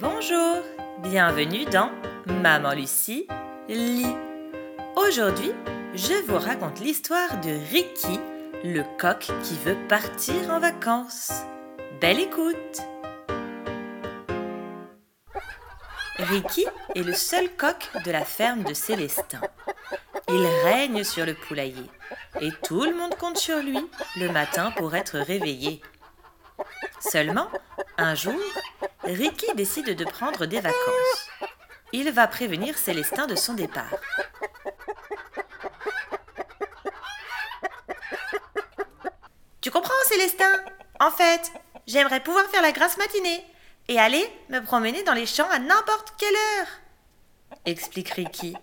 Bonjour, bienvenue dans Maman Lucie lit. Aujourd'hui, je vous raconte l'histoire de Ricky, le coq qui veut partir en vacances. Belle écoute Ricky est le seul coq de la ferme de Célestin. Il règne sur le poulailler et tout le monde compte sur lui le matin pour être réveillé. Seulement, un jour, Ricky décide de prendre des vacances. Il va prévenir Célestin de son départ. Tu comprends, Célestin? En fait, j'aimerais pouvoir faire la grasse matinée et aller me promener dans les champs à n'importe quelle heure, explique Ricky.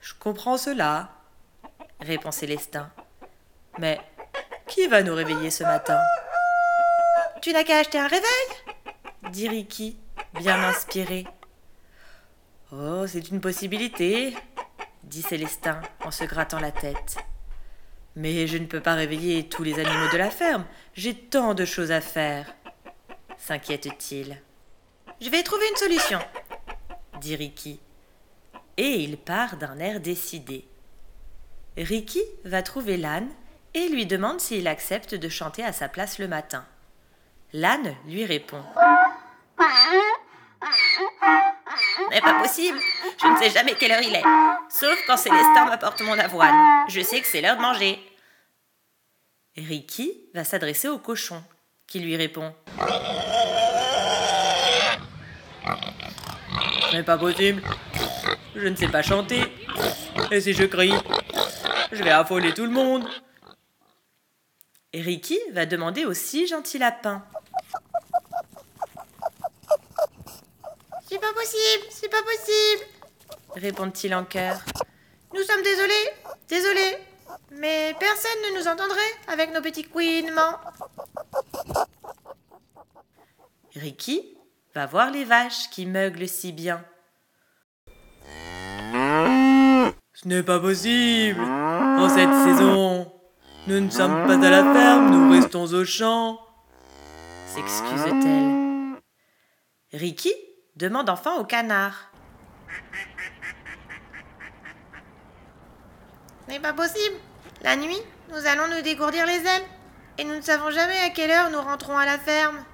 Je comprends cela, répond Célestin. Mais qui va nous réveiller ce matin? Tu n'as qu'à acheter un réveil? Dit Ricky, bien inspiré. Oh, c'est une possibilité, dit Célestin en se grattant la tête. Mais je ne peux pas réveiller tous les animaux de la ferme. J'ai tant de choses à faire. S'inquiète-t-il. Je vais trouver une solution, dit Ricky. Et il part d'un air décidé. Ricky va trouver l'âne et lui demande s'il accepte de chanter à sa place le matin. L'âne lui répond n'est pas possible. Je ne sais jamais quelle heure il est. Sauf quand Célestin m'apporte mon avoine. Je sais que c'est l'heure de manger. Ricky va s'adresser au cochon, qui lui répond Ce n'est pas possible. Je ne sais pas chanter. Et si je crie, je vais affoler tout le monde. Ricky va demander au si gentil lapin C'est pas possible, c'est pas possible, répondent-ils en chœur. Nous sommes désolés, désolés, mais personne ne nous entendrait avec nos petits couinements. Ricky va voir les vaches qui meuglent si bien. Ce n'est pas possible. En cette saison, nous ne sommes pas à la ferme, nous restons au champ. S'excuse-t-elle. Ricky demande enfin au canard. N'est pas possible. La nuit, nous allons nous dégourdir les ailes. Et nous ne savons jamais à quelle heure nous rentrons à la ferme.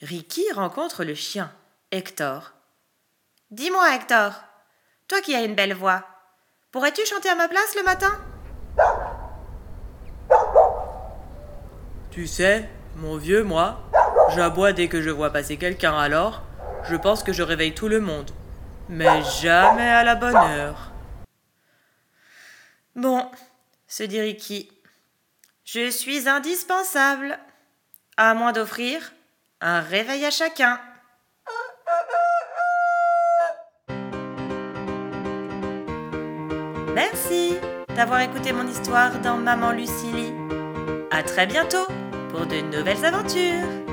Ricky rencontre le chien, Hector. Dis-moi, Hector, toi qui as une belle voix, pourrais-tu chanter à ma place le matin? Tu sais, mon vieux, moi, J'aboie dès que je vois passer quelqu'un alors, je pense que je réveille tout le monde. Mais jamais à la bonne heure. Bon, se dit Ricky, je suis indispensable, à moins d'offrir un réveil à chacun. Merci d'avoir écouté mon histoire dans Maman Lucilie. À très bientôt pour de nouvelles aventures.